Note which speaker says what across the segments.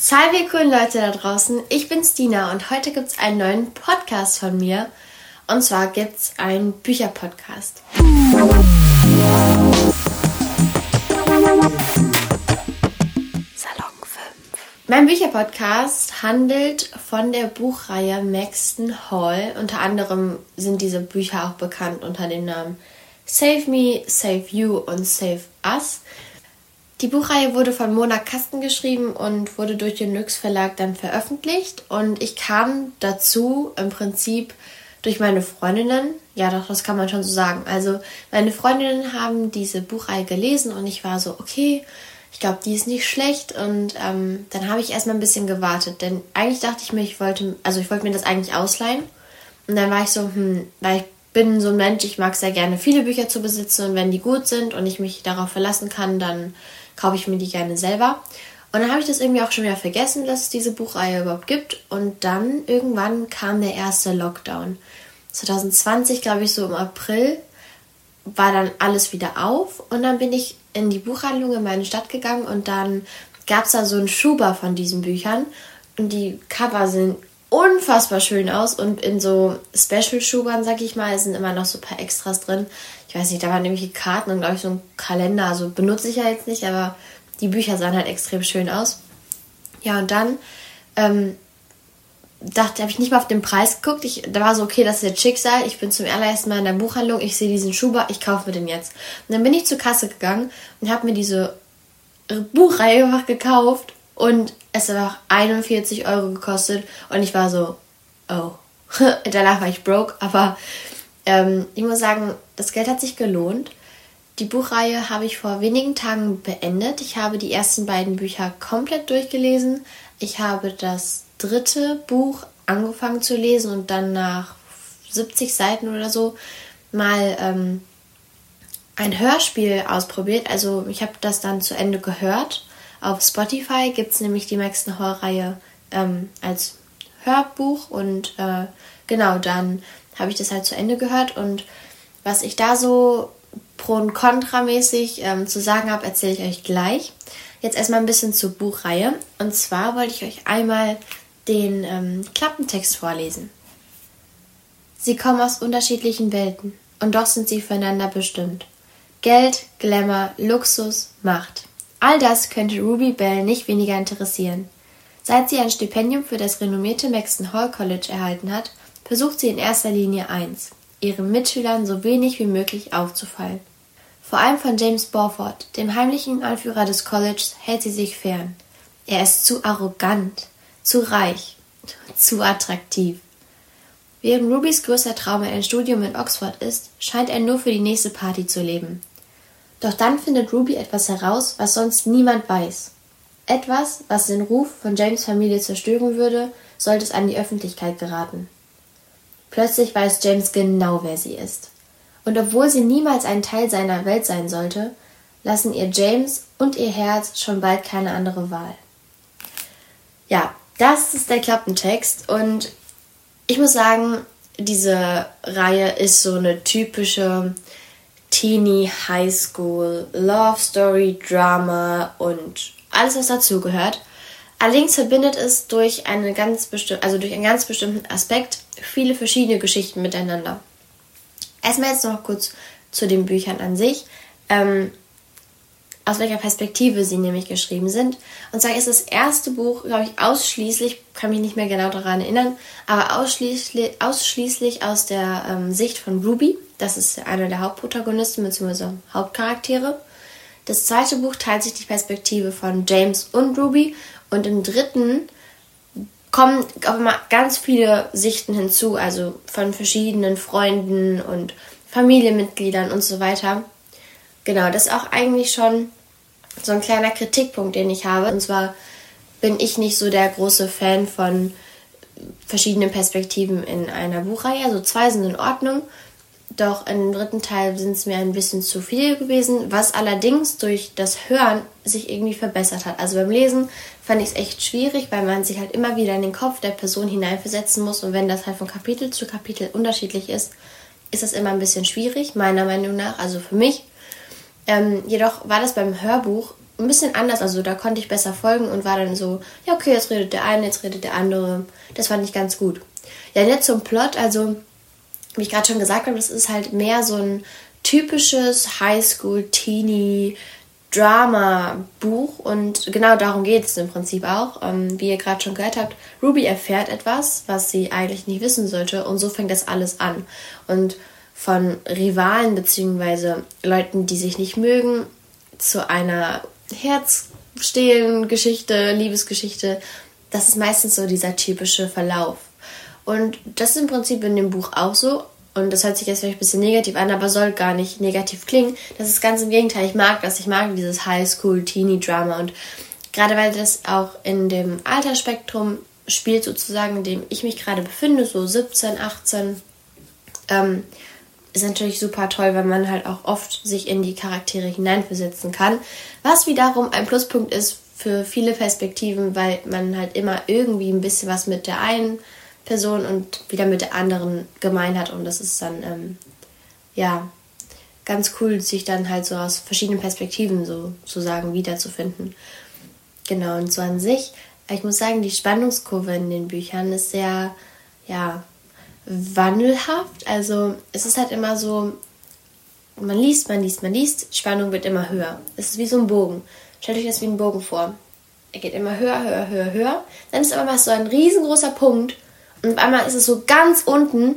Speaker 1: Salve coolen Leute da draußen, ich bin Stina und heute gibt es einen neuen Podcast von mir. Und zwar gibt es einen Bücherpodcast. Salon 5. Mein Bücherpodcast handelt von der Buchreihe Maxton Hall. Unter anderem sind diese Bücher auch bekannt unter dem Namen Save Me, Save You und Save Us. Die Buchreihe wurde von Mona Kasten geschrieben und wurde durch den Lux Verlag dann veröffentlicht. Und ich kam dazu im Prinzip durch meine Freundinnen. Ja, doch, das kann man schon so sagen. Also, meine Freundinnen haben diese Buchreihe gelesen und ich war so, okay, ich glaube, die ist nicht schlecht. Und ähm, dann habe ich erstmal ein bisschen gewartet. Denn eigentlich dachte ich mir, ich wollte, also ich wollte mir das eigentlich ausleihen. Und dann war ich so, hm, weil ich bin so ein Mensch, ich mag sehr gerne viele Bücher zu besitzen und wenn die gut sind und ich mich darauf verlassen kann, dann kaufe ich mir die gerne selber. Und dann habe ich das irgendwie auch schon wieder vergessen, dass es diese Buchreihe überhaupt gibt. Und dann irgendwann kam der erste Lockdown. 2020, glaube ich, so im April, war dann alles wieder auf. Und dann bin ich in die Buchhandlung in meine Stadt gegangen und dann gab es da so einen Schuber von diesen Büchern. Und die Cover sind unfassbar schön aus und in so Special-Schubern, sag ich mal, sind immer noch so ein paar Extras drin ich weiß nicht, da waren nämlich Karten und glaube ich so ein Kalender. Also benutze ich ja jetzt nicht, aber die Bücher sahen halt extrem schön aus. Ja, und dann ähm, dachte, habe ich nicht mal auf den Preis geguckt. Ich, da war so, okay, das ist jetzt Schicksal. Ich bin zum allerersten Mal in der Buchhandlung. Ich sehe diesen Schuber, ich kaufe mir den jetzt. Und dann bin ich zur Kasse gegangen und habe mir diese Buchreihe einfach gekauft. Und es hat auch 41 Euro gekostet. Und ich war so, oh. Danach war ich broke, aber ähm, ich muss sagen, das Geld hat sich gelohnt. Die Buchreihe habe ich vor wenigen Tagen beendet. Ich habe die ersten beiden Bücher komplett durchgelesen. Ich habe das dritte Buch angefangen zu lesen und dann nach 70 Seiten oder so mal ähm, ein Hörspiel ausprobiert. Also ich habe das dann zu Ende gehört. Auf Spotify gibt es nämlich die Maxton Hall-Reihe ähm, als Hörbuch und äh, genau dann habe ich das halt zu Ende gehört und was ich da so pro und kontramäßig ähm, zu sagen habe, erzähle ich euch gleich. Jetzt erstmal ein bisschen zur Buchreihe. Und zwar wollte ich euch einmal den ähm, Klappentext vorlesen. Sie kommen aus unterschiedlichen Welten und doch sind sie füreinander bestimmt. Geld, Glamour, Luxus, Macht. All das könnte Ruby Bell nicht weniger interessieren. Seit sie ein Stipendium für das renommierte Maxton Hall College erhalten hat, versucht sie in erster Linie eins, ihren Mitschülern so wenig wie möglich aufzufallen. Vor allem von James Borford, dem heimlichen Anführer des Colleges, hält sie sich fern. Er ist zu arrogant, zu reich, zu attraktiv. Während Rubys größter Traum ein Studium in Oxford ist, scheint er nur für die nächste Party zu leben. Doch dann findet Ruby etwas heraus, was sonst niemand weiß. Etwas, was den Ruf von James Familie zerstören würde, sollte es an die Öffentlichkeit geraten. Plötzlich weiß James genau, wer sie ist. Und obwohl sie niemals ein Teil seiner Welt sein sollte, lassen ihr James und ihr Herz schon bald keine andere Wahl. Ja, das ist der Klappentext und ich muss sagen, diese Reihe ist so eine typische Teenie High School Love Story Drama und alles was dazugehört. Allerdings verbindet es durch eine ganz also durch einen ganz bestimmten Aspekt viele verschiedene Geschichten miteinander. Erstmal jetzt noch kurz zu den Büchern an sich. Ähm, aus welcher Perspektive sie nämlich geschrieben sind. Und zwar ist das erste Buch, glaube ich, ausschließlich, kann mich nicht mehr genau daran erinnern, aber ausschließlich, ausschließlich aus der ähm, Sicht von Ruby. Das ist einer der Hauptprotagonisten bzw. Hauptcharaktere. Das zweite Buch teilt sich die Perspektive von James und Ruby und im dritten kommen auch immer ganz viele Sichten hinzu, also von verschiedenen Freunden und Familienmitgliedern und so weiter. Genau, das ist auch eigentlich schon so ein kleiner Kritikpunkt, den ich habe. Und zwar bin ich nicht so der große Fan von verschiedenen Perspektiven in einer Buchreihe. Also zwei sind in Ordnung, doch im dritten Teil sind es mir ein bisschen zu viel gewesen, was allerdings durch das Hören sich irgendwie verbessert hat. Also beim Lesen fand ich es echt schwierig, weil man sich halt immer wieder in den Kopf der Person hineinversetzen muss und wenn das halt von Kapitel zu Kapitel unterschiedlich ist, ist das immer ein bisschen schwierig, meiner Meinung nach, also für mich. Ähm, jedoch war das beim Hörbuch ein bisschen anders. Also da konnte ich besser folgen und war dann so, ja, okay, jetzt redet der eine, jetzt redet der andere. Das fand ich ganz gut. Ja, jetzt zum Plot. Also, wie ich gerade schon gesagt habe, das ist halt mehr so ein typisches Highschool-Teenie- Drama-Buch und genau darum geht es im Prinzip auch. Ähm, wie ihr gerade schon gehört habt, Ruby erfährt etwas, was sie eigentlich nicht wissen sollte und so fängt das alles an. Und von Rivalen bzw. Leuten, die sich nicht mögen, zu einer Herzstehlen-Geschichte, Liebesgeschichte, das ist meistens so dieser typische Verlauf. Und das ist im Prinzip in dem Buch auch so, und das hört sich jetzt vielleicht ein bisschen negativ an, aber soll gar nicht negativ klingen. Das ist ganz im Gegenteil. Ich mag das. Ich mag dieses Highschool-Teenie-Drama. Und gerade weil das auch in dem Altersspektrum spielt, sozusagen, in dem ich mich gerade befinde, so 17, 18, ähm, ist natürlich super toll, weil man halt auch oft sich in die Charaktere hineinversetzen kann. Was wiederum ein Pluspunkt ist für viele Perspektiven, weil man halt immer irgendwie ein bisschen was mit der einen Person und wieder mit der anderen gemein hat. Und das ist dann, ähm, ja, ganz cool, sich dann halt so aus verschiedenen Perspektiven sozusagen wiederzufinden. Genau, und so an sich, ich muss sagen, die Spannungskurve in den Büchern ist sehr, ja, wandelhaft. Also es ist halt immer so, man liest, man liest, man liest, Spannung wird immer höher. Es ist wie so ein Bogen. Stellt euch das wie ein Bogen vor. Er geht immer höher, höher, höher, höher. Dann ist aber mal so ein riesengroßer Punkt und auf einmal ist es so ganz unten,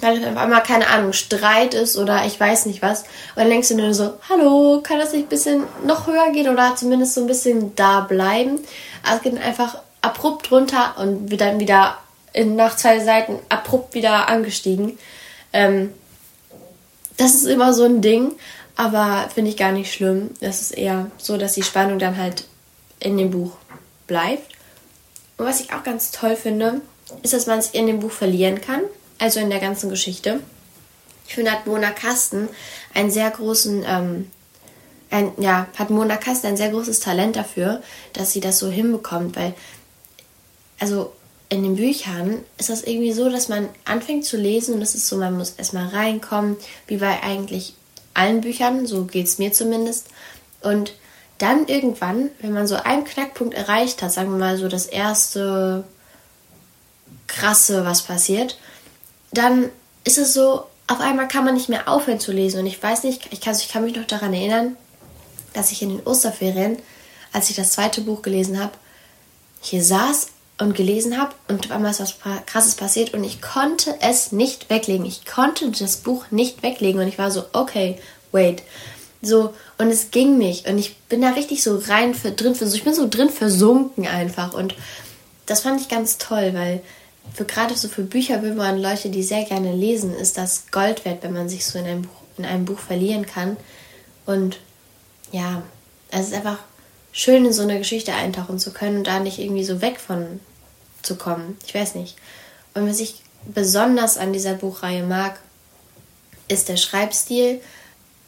Speaker 1: weil auf einmal, keine Ahnung, Streit ist oder ich weiß nicht was. Und dann denkst du nur so, hallo, kann das nicht ein bisschen noch höher gehen oder zumindest so ein bisschen da bleiben? Also es geht einfach abrupt runter und wird dann wieder in, nach zwei Seiten abrupt wieder angestiegen. Ähm, das ist immer so ein Ding, aber finde ich gar nicht schlimm. Das ist eher so, dass die Spannung dann halt in dem Buch bleibt. Und was ich auch ganz toll finde, ist, dass man es in dem Buch verlieren kann, also in der ganzen Geschichte. Ich finde, hat Mona Kasten einen sehr großen, ähm, ein, ja, hat Mona Kasten ein sehr großes Talent dafür, dass sie das so hinbekommt, weil, also in den Büchern ist das irgendwie so, dass man anfängt zu lesen und es ist so, man muss erstmal reinkommen, wie bei eigentlich allen Büchern, so geht es mir zumindest. Und dann irgendwann, wenn man so einen Knackpunkt erreicht hat, sagen wir mal so das erste krasse, was passiert, dann ist es so, auf einmal kann man nicht mehr aufhören zu lesen. Und ich weiß nicht, ich kann, ich kann mich noch daran erinnern, dass ich in den Osterferien, als ich das zweite Buch gelesen habe, hier saß und gelesen habe und auf einmal ist was Krasses passiert und ich konnte es nicht weglegen. Ich konnte das Buch nicht weglegen und ich war so, okay, wait. So, und es ging mich und ich bin da richtig so rein für, drin, ich bin so drin versunken einfach und das fand ich ganz toll, weil für gerade so für Bücher will man Leute, die sehr gerne lesen, ist das Gold wert, wenn man sich so in einem Buch, in einem Buch verlieren kann. Und ja, es ist einfach schön, in so eine Geschichte eintauchen zu können und da nicht irgendwie so weg von zu kommen. Ich weiß nicht. Und was ich besonders an dieser Buchreihe mag, ist der Schreibstil.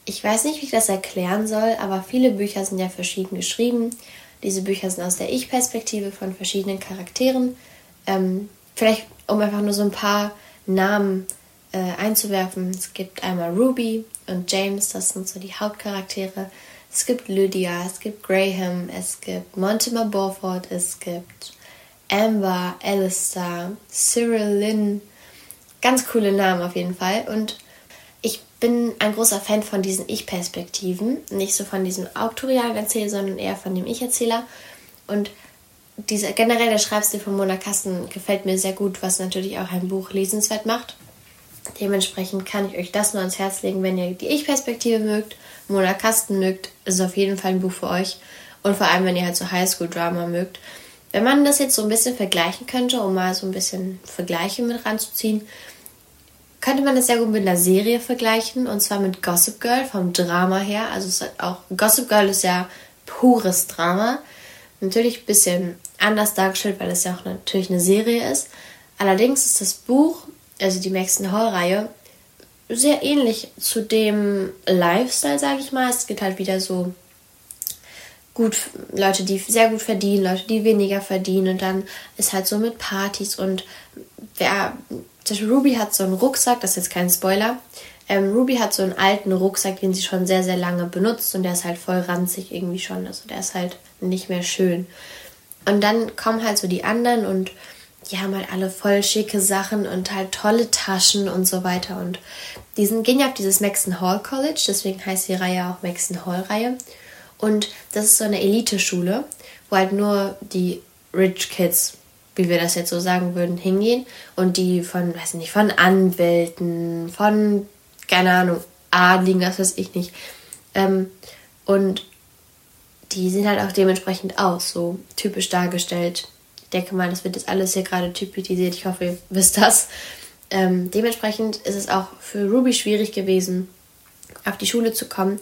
Speaker 1: Ich weiß nicht, wie ich das erklären soll, aber viele Bücher sind ja verschieden geschrieben. Diese Bücher sind aus der Ich-Perspektive von verschiedenen Charakteren. Ähm, vielleicht um einfach nur so ein paar Namen äh, einzuwerfen. Es gibt einmal Ruby und James, das sind so die Hauptcharaktere. Es gibt Lydia, es gibt Graham, es gibt Mortimer Beaufort, es gibt Amber, Alistair, Cyril Lynn. Ganz coole Namen auf jeden Fall. Und ich bin ein großer Fan von diesen Ich-Perspektiven. Nicht so von diesem autorialen Erzähler, sondern eher von dem Ich-Erzähler. Und dieser generell der Schreibstil von Mona Kasten gefällt mir sehr gut, was natürlich auch ein Buch lesenswert macht. Dementsprechend kann ich euch das nur ans Herz legen, wenn ihr die Ich-Perspektive mögt, Mona Kasten mögt, ist auf jeden Fall ein Buch für euch. Und vor allem, wenn ihr halt so Highschool-Drama mögt. Wenn man das jetzt so ein bisschen vergleichen könnte, um mal so ein bisschen Vergleiche mit ranzuziehen, könnte man das sehr gut mit einer Serie vergleichen. Und zwar mit Gossip Girl vom Drama her. Also es hat auch Gossip Girl ist ja pures Drama. Natürlich ein bisschen anders dargestellt, weil es ja auch natürlich eine Serie ist. Allerdings ist das Buch, also die Maxton Hall-Reihe, sehr ähnlich zu dem Lifestyle, sage ich mal. Es geht halt wieder so gut, Leute, die sehr gut verdienen, Leute, die weniger verdienen. Und dann ist halt so mit Partys und wer. Ruby hat so einen Rucksack, das ist jetzt kein Spoiler. Ähm, Ruby hat so einen alten Rucksack, den sie schon sehr, sehr lange benutzt und der ist halt voll ranzig irgendwie schon. Also der ist halt nicht mehr schön. Und dann kommen halt so die anderen und die haben halt alle voll schicke Sachen und halt tolle Taschen und so weiter. Und die sind, gehen ja auf dieses Maxton Hall College, deswegen heißt die Reihe auch Maxton Hall Reihe. Und das ist so eine Elite-Schule, wo halt nur die Rich Kids, wie wir das jetzt so sagen würden, hingehen. Und die von, weiß nicht, von Anwälten, von, keine Ahnung, Adligen, das weiß ich nicht. Ähm, und die sehen halt auch dementsprechend aus, so typisch dargestellt. Ich denke mal, das wird jetzt alles hier gerade typisiert. Ich hoffe, ihr wisst das. Ähm, dementsprechend ist es auch für Ruby schwierig gewesen, auf die Schule zu kommen.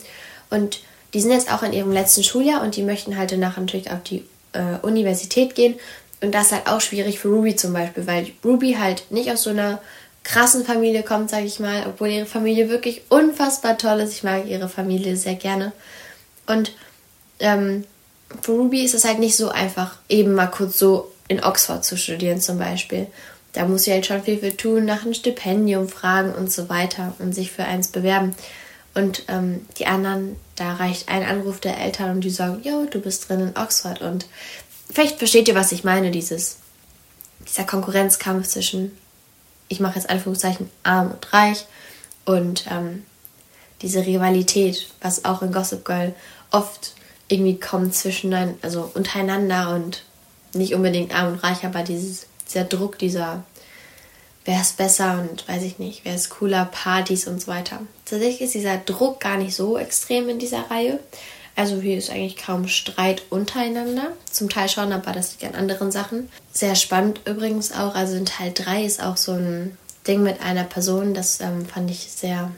Speaker 1: Und die sind jetzt auch in ihrem letzten Schuljahr und die möchten halt danach natürlich auf die äh, Universität gehen. Und das ist halt auch schwierig für Ruby zum Beispiel, weil Ruby halt nicht aus so einer krassen Familie kommt, sage ich mal, obwohl ihre Familie wirklich unfassbar toll ist. Ich mag ihre Familie sehr gerne. Und ähm, für Ruby ist es halt nicht so einfach, eben mal kurz so in Oxford zu studieren zum Beispiel. Da muss sie halt schon viel für tun, nach einem Stipendium fragen und so weiter und sich für eins bewerben. Und ähm, die anderen, da reicht ein Anruf der Eltern und die sagen, jo, du bist drin in Oxford. Und vielleicht versteht ihr, was ich meine, dieses, dieser Konkurrenzkampf zwischen, ich mache jetzt Anführungszeichen, arm und reich und ähm, diese Rivalität, was auch in Gossip Girl oft irgendwie kommt zwischen, also untereinander und nicht unbedingt arm und reich, aber dieses, dieser Druck, dieser wer ist besser und weiß ich nicht, wer ist cooler, Partys und so weiter. Tatsächlich ist dieser Druck gar nicht so extrem in dieser Reihe. Also hier ist eigentlich kaum Streit untereinander. Zum Teil schon, aber das liegt an anderen Sachen. Sehr spannend übrigens auch. Also in Teil 3 ist auch so ein Ding mit einer Person. Das ähm, fand ich sehr,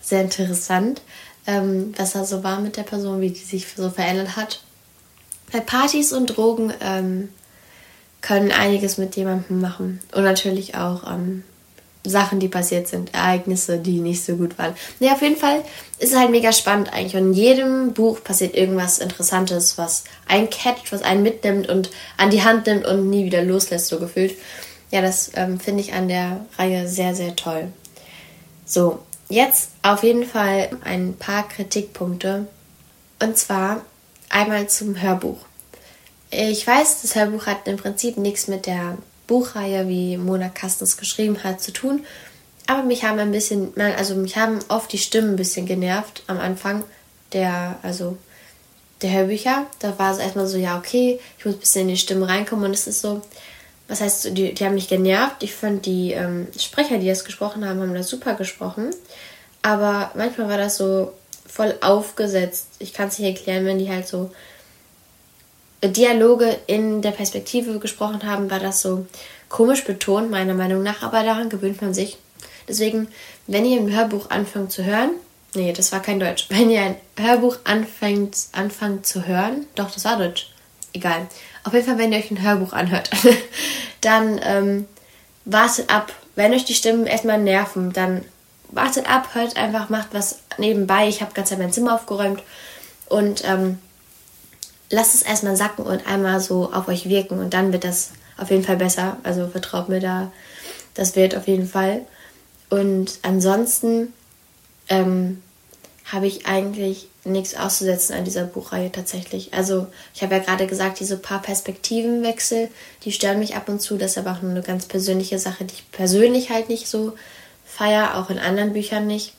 Speaker 1: sehr interessant, ähm, was da so war mit der Person, wie die sich so verändert hat. Bei Partys und Drogen ähm, können einiges mit jemandem machen. Und natürlich auch ähm, Sachen, die passiert sind, Ereignisse, die nicht so gut waren. Ja, auf jeden Fall ist es halt mega spannend eigentlich. Und in jedem Buch passiert irgendwas Interessantes, was einen catcht, was einen mitnimmt und an die Hand nimmt und nie wieder loslässt, so gefühlt. Ja, das ähm, finde ich an der Reihe sehr, sehr toll. So, jetzt auf jeden Fall ein paar Kritikpunkte. Und zwar einmal zum Hörbuch. Ich weiß, das Hörbuch hat im Prinzip nichts mit der Buchreihe, wie Mona Kastens geschrieben hat, zu tun. Aber mich haben ein bisschen, also mich haben oft die Stimmen ein bisschen genervt am Anfang der, also der Hörbücher. Da war es erstmal so, ja, okay, ich muss ein bisschen in die Stimmen reinkommen und es ist so, was heißt, die, die haben mich genervt. Ich fand die ähm, Sprecher, die das gesprochen haben, haben das super gesprochen. Aber manchmal war das so voll aufgesetzt. Ich kann es nicht erklären, wenn die halt so Dialoge in der Perspektive gesprochen haben, war das so komisch betont, meiner Meinung nach, aber daran gewöhnt man sich. Deswegen, wenn ihr ein Hörbuch anfangt zu hören, nee, das war kein Deutsch, wenn ihr ein Hörbuch anfängt, anfangt zu hören, doch, das war Deutsch, egal. Auf jeden Fall, wenn ihr euch ein Hörbuch anhört, dann ähm, wartet ab. Wenn euch die Stimmen erstmal nerven, dann wartet ab, hört einfach, macht was nebenbei. Ich habe ganz mein Zimmer aufgeräumt und ähm, lasst es erstmal sacken und einmal so auf euch wirken und dann wird das auf jeden Fall besser. Also vertraut mir da, das wird auf jeden Fall. Und ansonsten ähm, habe ich eigentlich nichts auszusetzen an dieser Buchreihe tatsächlich. Also ich habe ja gerade gesagt, diese paar Perspektivenwechsel, die stören mich ab und zu. Das ist aber auch nur eine ganz persönliche Sache, die ich persönlich halt nicht so feiere, auch in anderen Büchern nicht.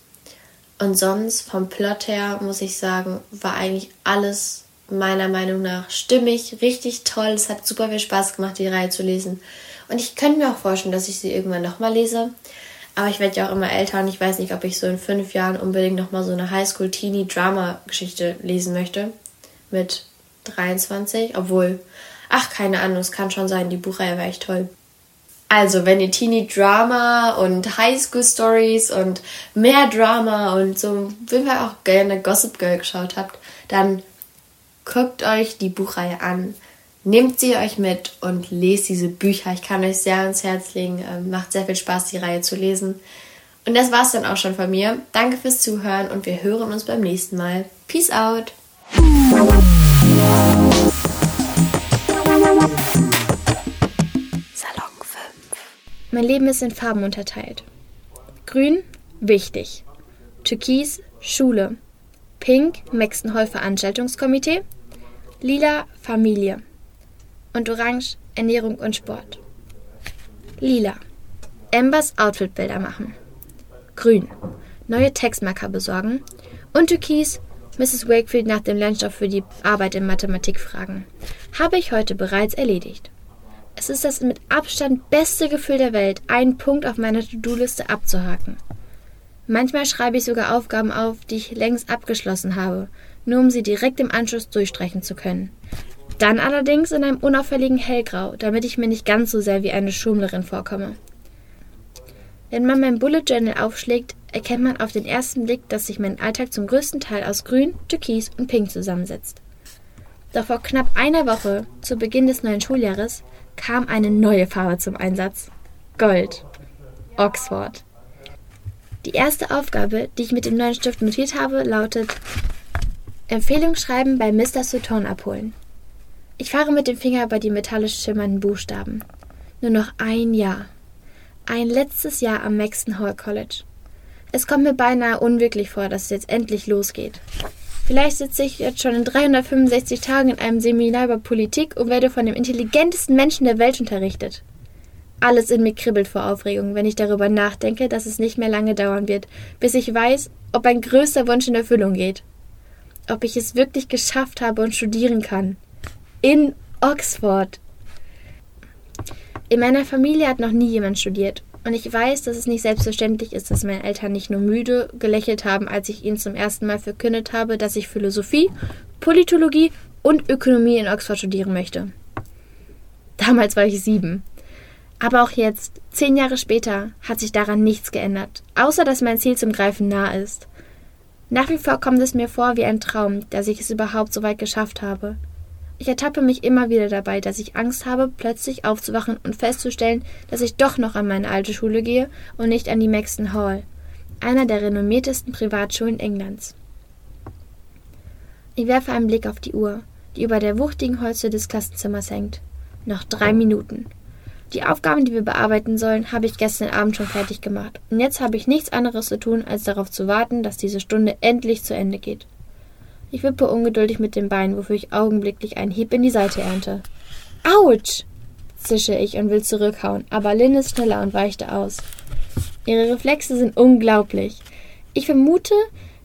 Speaker 1: Und sonst vom Plot her muss ich sagen, war eigentlich alles meiner Meinung nach stimmig, richtig toll. Es hat super viel Spaß gemacht, die Reihe zu lesen. Und ich könnte mir auch vorstellen, dass ich sie irgendwann nochmal lese. Aber ich werde ja auch immer älter und ich weiß nicht, ob ich so in fünf Jahren unbedingt nochmal so eine Highschool-Teenie-Drama-Geschichte lesen möchte. Mit 23. Obwohl, ach, keine Ahnung, es kann schon sein, die Buchreihe war echt toll. Also, wenn ihr Teenie-Drama und Highschool-Stories und mehr Drama und so, wenn wir auch gerne Gossip Girl geschaut habt, dann guckt euch die Buchreihe an, nehmt sie euch mit und lest diese Bücher. Ich kann euch sehr ans Herz legen. Ähm, macht sehr viel Spaß, die Reihe zu lesen. Und das war's dann auch schon von mir. Danke fürs Zuhören und wir hören uns beim nächsten Mal. Peace out!
Speaker 2: Salon 5 Mein Leben ist in Farben unterteilt. Grün, wichtig. Türkis, Schule. Pink, Maxton Hall Veranstaltungskomitee. Lila, Familie. Und Orange, Ernährung und Sport. Lila. Embers Outfitbilder machen. Grün. Neue Textmarker besorgen. Und Türkis, Mrs. Wakefield nach dem Lernstoff für die Arbeit in Mathematik fragen. Habe ich heute bereits erledigt. Es ist das mit Abstand beste Gefühl der Welt, einen Punkt auf meiner To-Do-Liste abzuhaken. Manchmal schreibe ich sogar Aufgaben auf, die ich längst abgeschlossen habe, nur um sie direkt im Anschluss durchstreichen zu können. Dann allerdings in einem unauffälligen Hellgrau, damit ich mir nicht ganz so sehr wie eine Schummlerin vorkomme. Wenn man mein Bullet Journal aufschlägt, erkennt man auf den ersten Blick, dass sich mein Alltag zum größten Teil aus Grün, Türkis und Pink zusammensetzt. Doch vor knapp einer Woche, zu Beginn des neuen Schuljahres, kam eine neue Farbe zum Einsatz. Gold. Oxford. Die erste Aufgabe, die ich mit dem neuen Stift notiert habe, lautet Empfehlung schreiben bei Mr. Sutton abholen. Ich fahre mit dem Finger bei die metallisch schimmernden Buchstaben. Nur noch ein Jahr. Ein letztes Jahr am Maxton Hall College. Es kommt mir beinahe unwirklich vor, dass es jetzt endlich losgeht. Vielleicht sitze ich jetzt schon in 365 Tagen in einem Seminar über Politik und werde von dem intelligentesten Menschen der Welt unterrichtet. Alles in mir kribbelt vor Aufregung, wenn ich darüber nachdenke, dass es nicht mehr lange dauern wird, bis ich weiß, ob mein größter Wunsch in Erfüllung geht. Ob ich es wirklich geschafft habe und studieren kann. In Oxford. In meiner Familie hat noch nie jemand studiert und ich weiß, dass es nicht selbstverständlich ist, dass meine Eltern nicht nur müde gelächelt haben, als ich ihnen zum ersten Mal verkündet habe, dass ich Philosophie, Politologie und Ökonomie in Oxford studieren möchte. Damals war ich sieben. Aber auch jetzt, zehn Jahre später, hat sich daran nichts geändert, außer dass mein Ziel zum Greifen nah ist. Nach wie vor kommt es mir vor wie ein Traum, dass ich es überhaupt so weit geschafft habe. Ich ertappe mich immer wieder dabei, dass ich Angst habe, plötzlich aufzuwachen und festzustellen, dass ich doch noch an meine alte Schule gehe und nicht an die Maxton Hall, einer der renommiertesten Privatschulen Englands. Ich werfe einen Blick auf die Uhr, die über der wuchtigen Holztür des Klassenzimmers hängt. Noch drei Minuten. Die Aufgaben, die wir bearbeiten sollen, habe ich gestern Abend schon fertig gemacht. Und jetzt habe ich nichts anderes zu tun, als darauf zu warten, dass diese Stunde endlich zu Ende geht. Ich wippe ungeduldig mit dem Bein, wofür ich augenblicklich einen Hieb in die Seite ernte. Autsch! zische ich und will zurückhauen, aber Lynn ist schneller und weichte aus. Ihre Reflexe sind unglaublich. Ich vermute,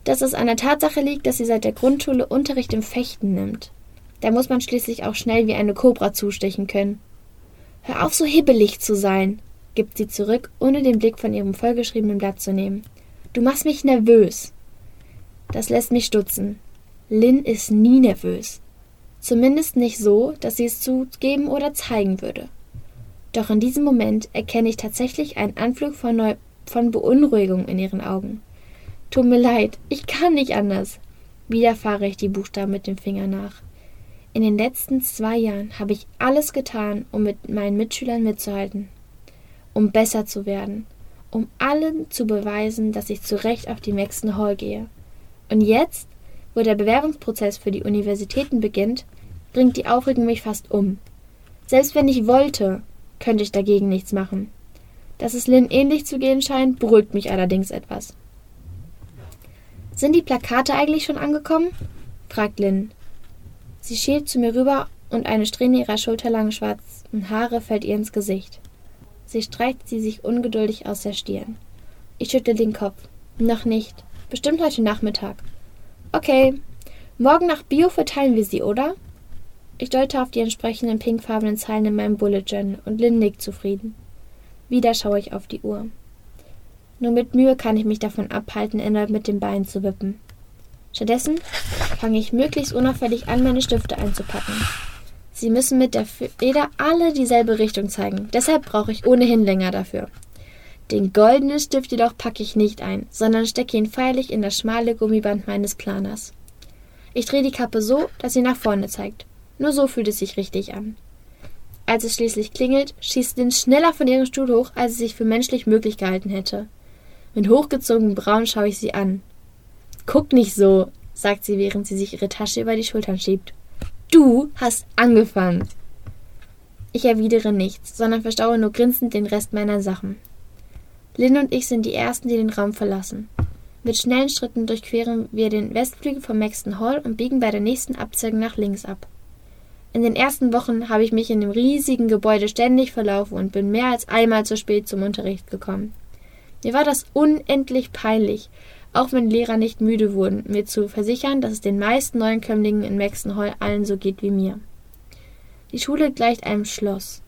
Speaker 2: dass es an der Tatsache liegt, dass sie seit der Grundschule Unterricht im Fechten nimmt. Da muss man schließlich auch schnell wie eine Kobra zustechen können. Hör auf, so hibbelig zu sein, gibt sie zurück, ohne den Blick von ihrem vollgeschriebenen Blatt zu nehmen. Du machst mich nervös. Das lässt mich stutzen. Lynn ist nie nervös. Zumindest nicht so, dass sie es zugeben oder zeigen würde. Doch in diesem Moment erkenne ich tatsächlich einen Anflug von, Neu von Beunruhigung in ihren Augen. Tut mir leid, ich kann nicht anders. Wieder fahre ich die Buchstaben mit dem Finger nach. In den letzten zwei Jahren habe ich alles getan, um mit meinen Mitschülern mitzuhalten, um besser zu werden, um allen zu beweisen, dass ich zu Recht auf die Maxton Hall gehe. Und jetzt wo der Bewerbungsprozess für die Universitäten beginnt, bringt die Aufregung mich fast um. Selbst wenn ich wollte, könnte ich dagegen nichts machen. Dass es Lynn ähnlich zu gehen scheint, beruhigt mich allerdings etwas. Sind die Plakate eigentlich schon angekommen? fragt Lynn. Sie schielt zu mir rüber und eine Strähne ihrer schulterlangen schwarzen Haare fällt ihr ins Gesicht. Sie streicht sie sich ungeduldig aus der Stirn. Ich schüttle den Kopf. Noch nicht. Bestimmt heute Nachmittag. Okay. Morgen nach Bio verteilen wir sie, oder? Ich deute auf die entsprechenden pinkfarbenen Zeilen in meinem Bullet Journal und Lynn nickt zufrieden. Wieder schaue ich auf die Uhr. Nur mit Mühe kann ich mich davon abhalten, erneut mit den Beinen zu wippen. Stattdessen fange ich möglichst unauffällig an, meine Stifte einzupacken. Sie müssen mit der Feder alle dieselbe Richtung zeigen, deshalb brauche ich ohnehin länger dafür. Den goldenen Stift jedoch packe ich nicht ein, sondern stecke ihn feierlich in das schmale Gummiband meines Planers. Ich drehe die Kappe so, dass sie nach vorne zeigt. Nur so fühlt es sich richtig an. Als es schließlich klingelt, schießt Lynn schneller von ihrem Stuhl hoch, als sie sich für menschlich möglich gehalten hätte. Mit hochgezogenem Braun schaue ich sie an. Guck nicht so, sagt sie, während sie sich ihre Tasche über die Schultern schiebt. Du hast angefangen. Ich erwidere nichts, sondern verstaue nur grinsend den Rest meiner Sachen. Lynn und ich sind die Ersten, die den Raum verlassen. Mit schnellen Schritten durchqueren wir den Westflügel vom Maxton Hall und biegen bei der nächsten Abzeugung nach links ab. In den ersten Wochen habe ich mich in dem riesigen Gebäude ständig verlaufen und bin mehr als einmal zu spät zum Unterricht gekommen. Mir war das unendlich peinlich, auch wenn Lehrer nicht müde wurden, mir zu versichern, dass es den meisten Neuankömmlingen in Maxton Hall allen so geht wie mir. Die Schule gleicht einem Schloss.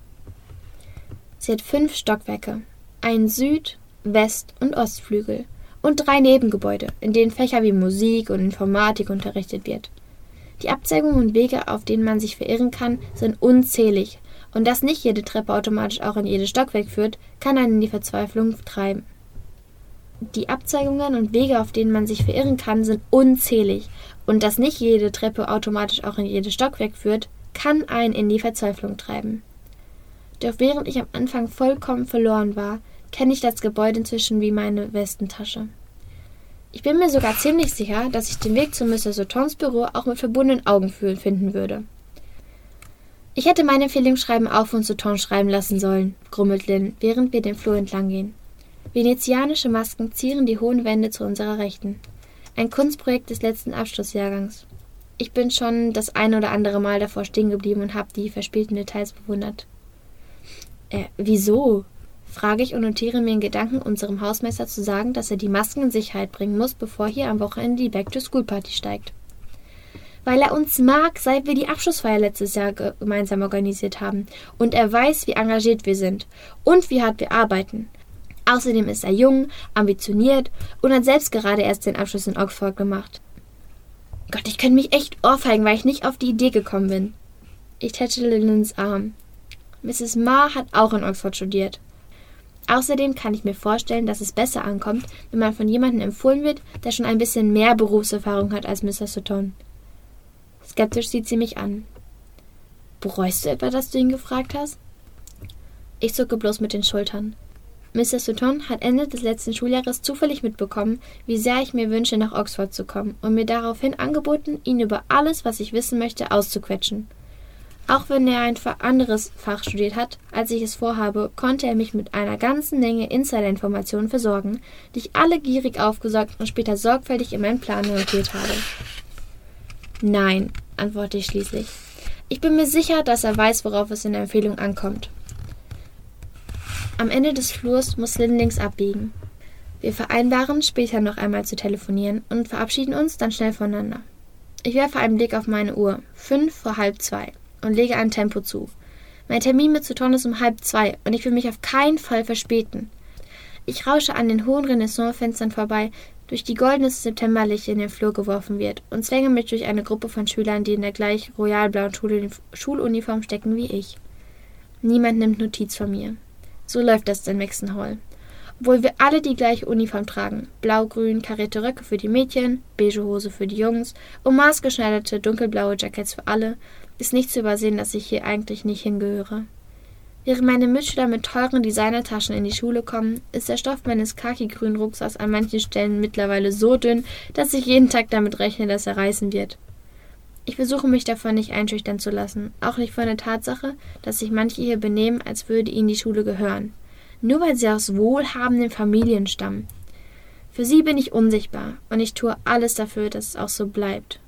Speaker 2: Sie hat fünf Stockwerke, einen Süd-, West- und Ostflügel und drei Nebengebäude, in denen Fächer wie Musik und Informatik unterrichtet wird. Die Abzweigungen und Wege, auf denen man sich verirren kann, sind unzählig, und dass nicht jede Treppe automatisch auch in jedes Stockwerk führt, kann einen in die Verzweiflung treiben. Die Abzweigungen und Wege, auf denen man sich verirren kann, sind unzählig, und dass nicht jede Treppe automatisch auch in jedes Stockwerk führt, kann einen in die Verzweiflung treiben. Doch während ich am Anfang vollkommen verloren war, kenne ich das Gebäude inzwischen wie meine Westentasche. Ich bin mir sogar ziemlich sicher, dass ich den Weg zu Mr. Sotons Büro auch mit verbundenen Augen finden würde. Ich hätte mein Empfehlungsschreiben auf und Soton schreiben lassen sollen, grummelt Lynn, während wir den Flur entlang gehen. Venezianische Masken zieren die hohen Wände zu unserer Rechten. Ein Kunstprojekt des letzten Abschlussjahrgangs. Ich bin schon das ein oder andere Mal davor stehen geblieben und habe die verspielten Details bewundert. Äh, wieso? frage ich und notiere mir in Gedanken, unserem Hausmeister zu sagen, dass er die Masken in Sicherheit bringen muss, bevor hier am Wochenende die Back-to-School-Party steigt. Weil er uns mag, seit wir die Abschlussfeier letztes Jahr gemeinsam organisiert haben. Und er weiß, wie engagiert wir sind und wie hart wir arbeiten. Außerdem ist er jung, ambitioniert und hat selbst gerade erst den Abschluss in Oxford gemacht. Gott, ich könnte mich echt ohrfeigen, weil ich nicht auf die Idee gekommen bin. Ich tätsche Lynns Arm. Mrs. Marr hat auch in Oxford studiert. Außerdem kann ich mir vorstellen, dass es besser ankommt, wenn man von jemandem empfohlen wird, der schon ein bisschen mehr Berufserfahrung hat als Mr. Sutton. Skeptisch sieht sie mich an. Bereust du etwa, dass du ihn gefragt hast? Ich zucke bloß mit den Schultern. Mr. Sutton hat Ende des letzten Schuljahres zufällig mitbekommen, wie sehr ich mir wünsche, nach Oxford zu kommen, und mir daraufhin angeboten, ihn über alles, was ich wissen möchte, auszuquetschen. Auch wenn er ein anderes Fach studiert hat, als ich es vorhabe, konnte er mich mit einer ganzen Menge Insider-Informationen versorgen, die ich alle gierig aufgesaugt und später sorgfältig in meinen Plan notiert habe. Nein, antworte ich schließlich. Ich bin mir sicher, dass er weiß, worauf es in der Empfehlung ankommt. Am Ende des Flurs muss Lynn links abbiegen. Wir vereinbaren, später noch einmal zu telefonieren und verabschieden uns dann schnell voneinander. Ich werfe einen Blick auf meine Uhr. Fünf vor halb zwei und lege ein Tempo zu. Mein Termin mit Zuton ist um halb zwei und ich will mich auf keinen Fall verspäten. Ich rausche an den hohen Renaissance-Fenstern vorbei, durch die goldenes Septemberlicht in den Flur geworfen wird, und zwänge mich durch eine Gruppe von Schülern, die in der gleich royalblauen Schuluniform stecken wie ich. Niemand nimmt Notiz von mir. So läuft das in Maxon Hall. Obwohl wir alle die gleiche Uniform tragen, blau-grün karierte Röcke für die Mädchen, beige Hose für die Jungs und maßgeschneiderte dunkelblaue Jackets für alle, ist nicht zu übersehen, dass ich hier eigentlich nicht hingehöre. Während meine Mitschüler mit teuren Designertaschen in die Schule kommen, ist der Stoff meines khaki-grünen Rucksacks an manchen Stellen mittlerweile so dünn, dass ich jeden Tag damit rechne, dass er reißen wird. Ich versuche mich davon nicht einschüchtern zu lassen, auch nicht von der Tatsache, dass sich manche hier benehmen, als würde ihnen die Schule gehören, nur weil sie aus wohlhabenden Familien stammen. Für sie bin ich unsichtbar, und ich tue alles dafür, dass es auch so bleibt.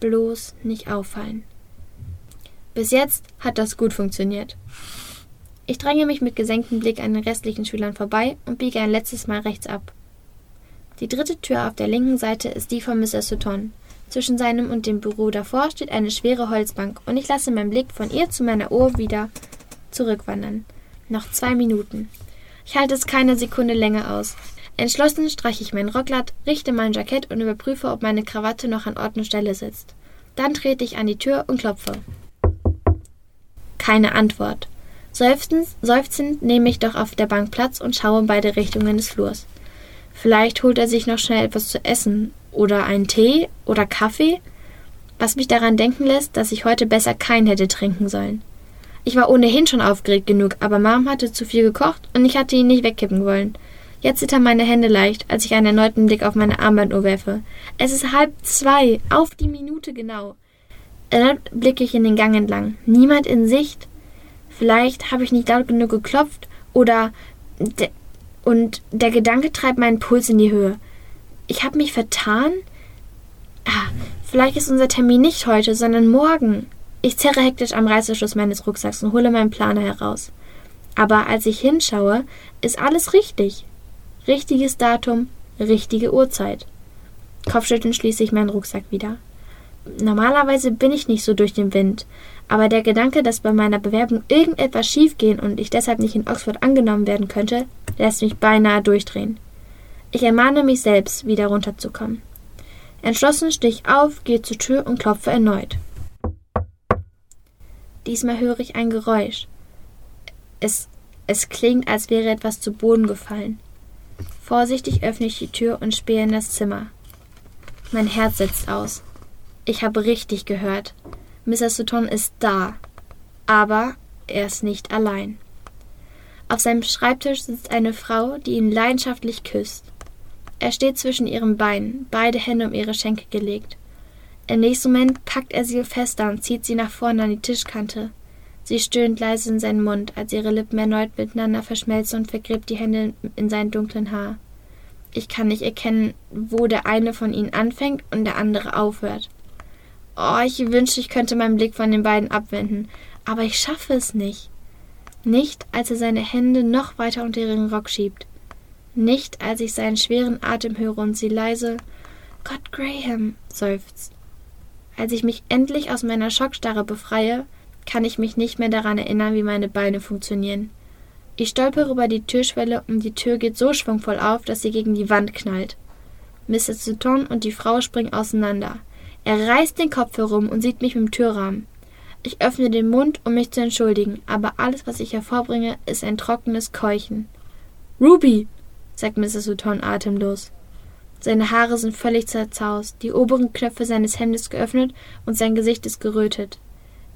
Speaker 2: Bloß nicht auffallen. Bis jetzt hat das gut funktioniert. Ich dränge mich mit gesenktem Blick an den restlichen Schülern vorbei und biege ein letztes Mal rechts ab. Die dritte Tür auf der linken Seite ist die von Mr. Sutton. Zwischen seinem und dem Büro davor steht eine schwere Holzbank und ich lasse meinen Blick von ihr zu meiner Uhr wieder zurückwandern. Noch zwei Minuten. Ich halte es keine Sekunde länger aus. Entschlossen streiche ich mein Rocklatt, richte mein Jackett und überprüfe, ob meine Krawatte noch an Ort und Stelle sitzt. Dann trete ich an die Tür und klopfe. Keine Antwort. Seufzend, seufzend nehme ich doch auf der Bank Platz und schaue in beide Richtungen des Flurs. Vielleicht holt er sich noch schnell etwas zu essen oder einen Tee oder Kaffee, was mich daran denken lässt, dass ich heute besser keinen hätte trinken sollen. Ich war ohnehin schon aufgeregt genug, aber Mom hatte zu viel gekocht und ich hatte ihn nicht wegkippen wollen. Jetzt zittern meine Hände leicht, als ich einen erneuten Blick auf meine Armbanduhr werfe. Es ist halb zwei, auf die Minute genau. Erneut blicke ich in den Gang entlang. Niemand in Sicht. Vielleicht habe ich nicht laut genug geklopft oder Und der Gedanke treibt meinen Puls in die Höhe. Ich habe mich vertan? Ah, vielleicht ist unser Termin nicht heute, sondern morgen. Ich zerre hektisch am Reißverschluss meines Rucksacks und hole meinen Planer heraus. Aber als ich hinschaue, ist alles richtig. Richtiges Datum, richtige Uhrzeit. Kopfschüttelnd schließe ich meinen Rucksack wieder. Normalerweise bin ich nicht so durch den Wind, aber der Gedanke, dass bei meiner Bewerbung irgendetwas schiefgehen und ich deshalb nicht in Oxford angenommen werden könnte, lässt mich beinahe durchdrehen. Ich ermahne mich selbst, wieder runterzukommen. Entschlossen stehe ich auf, gehe zur Tür und klopfe erneut. Diesmal höre ich ein Geräusch. Es, es klingt, als wäre etwas zu Boden gefallen. Vorsichtig öffne ich die Tür und spähe in das Zimmer. Mein Herz setzt aus. Ich habe richtig gehört. Mr. Sutton ist da. Aber er ist nicht allein. Auf seinem Schreibtisch sitzt eine Frau, die ihn leidenschaftlich küsst. Er steht zwischen ihren Beinen, beide Hände um ihre Schenkel gelegt. Im nächsten Moment packt er sie fester und zieht sie nach vorne an die Tischkante. Sie stöhnt leise in seinen Mund, als ihre Lippen erneut miteinander verschmelzen und vergräbt die Hände in sein dunklen Haar. Ich kann nicht erkennen, wo der eine von ihnen anfängt und der andere aufhört. Oh, ich wünschte, ich könnte meinen Blick von den beiden abwenden, aber ich schaffe es nicht. Nicht, als er seine Hände noch weiter unter ihren Rock schiebt. Nicht, als ich seinen schweren Atem höre und sie leise Gott Graham seufzt. Als ich mich endlich aus meiner Schockstarre befreie, kann ich mich nicht mehr daran erinnern, wie meine Beine funktionieren. Ich stolpere über die Türschwelle und die Tür geht so schwungvoll auf, dass sie gegen die Wand knallt. Mr. Sutton und die Frau springen auseinander. Er reißt den Kopf herum und sieht mich im Türrahmen. Ich öffne den Mund, um mich zu entschuldigen, aber alles, was ich hervorbringe, ist ein trockenes Keuchen. Ruby, sagt Mr. Sutton atemlos. Seine Haare sind völlig zerzaust, die oberen Knöpfe seines Hemdes geöffnet und sein Gesicht ist gerötet.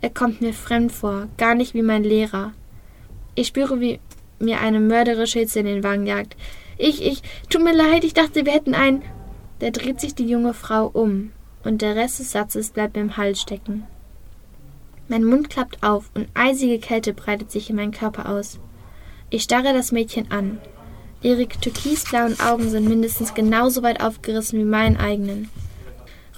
Speaker 2: Er kommt mir fremd vor, gar nicht wie mein Lehrer. Ich spüre, wie mir eine mörderische Hitze in den Wagen jagt. Ich, ich, tut mir leid, ich dachte, wir hätten ein. Da dreht sich die junge Frau um, und der Rest des Satzes bleibt mir im Hals stecken. Mein Mund klappt auf und eisige Kälte breitet sich in meinen Körper aus. Ich starre das Mädchen an. Ihre türkisblauen Augen sind mindestens genauso weit aufgerissen wie meinen eigenen.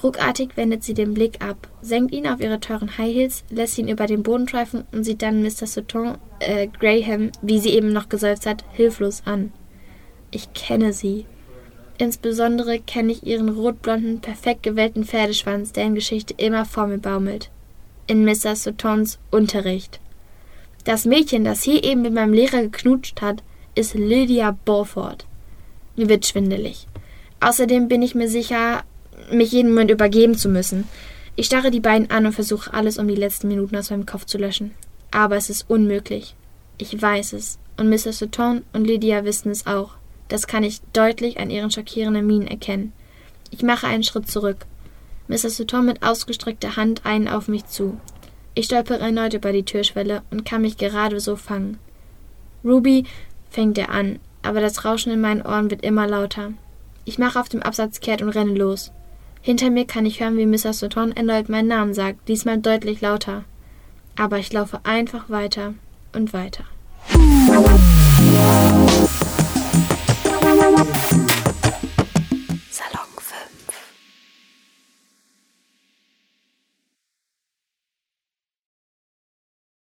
Speaker 2: Ruckartig wendet sie den Blick ab, senkt ihn auf ihre teuren High Heels, lässt ihn über den Boden streifen und sieht dann Mr. Sutton, äh, Graham, wie sie eben noch geseufzt hat, hilflos an. Ich kenne sie. Insbesondere kenne ich ihren rotblonden, perfekt gewellten Pferdeschwanz, der in Geschichte immer vor mir baumelt. In Mr. Suttons Unterricht. Das Mädchen, das hier eben mit meinem Lehrer geknutscht hat, ist Lydia Beaufort. Mir wird schwindelig. Außerdem bin ich mir sicher, mich jeden Moment übergeben zu müssen. Ich starre die beiden an und versuche alles, um die letzten Minuten aus meinem Kopf zu löschen. Aber es ist unmöglich. Ich weiß es. Und Mr. Sutton und Lydia wissen es auch. Das kann ich deutlich an ihren schockierenden Mienen erkennen. Ich mache einen Schritt zurück. Mr. Sutton mit ausgestreckter Hand einen auf mich zu. Ich stolpere erneut über die Türschwelle und kann mich gerade so fangen. Ruby, fängt er an, aber das Rauschen in meinen Ohren wird immer lauter. Ich mache auf dem Absatz kehrt und renne los. Hinter mir kann ich hören, wie Mr. Sutton erneut meinen Namen sagt, diesmal deutlich lauter. Aber ich laufe einfach weiter und weiter. Musik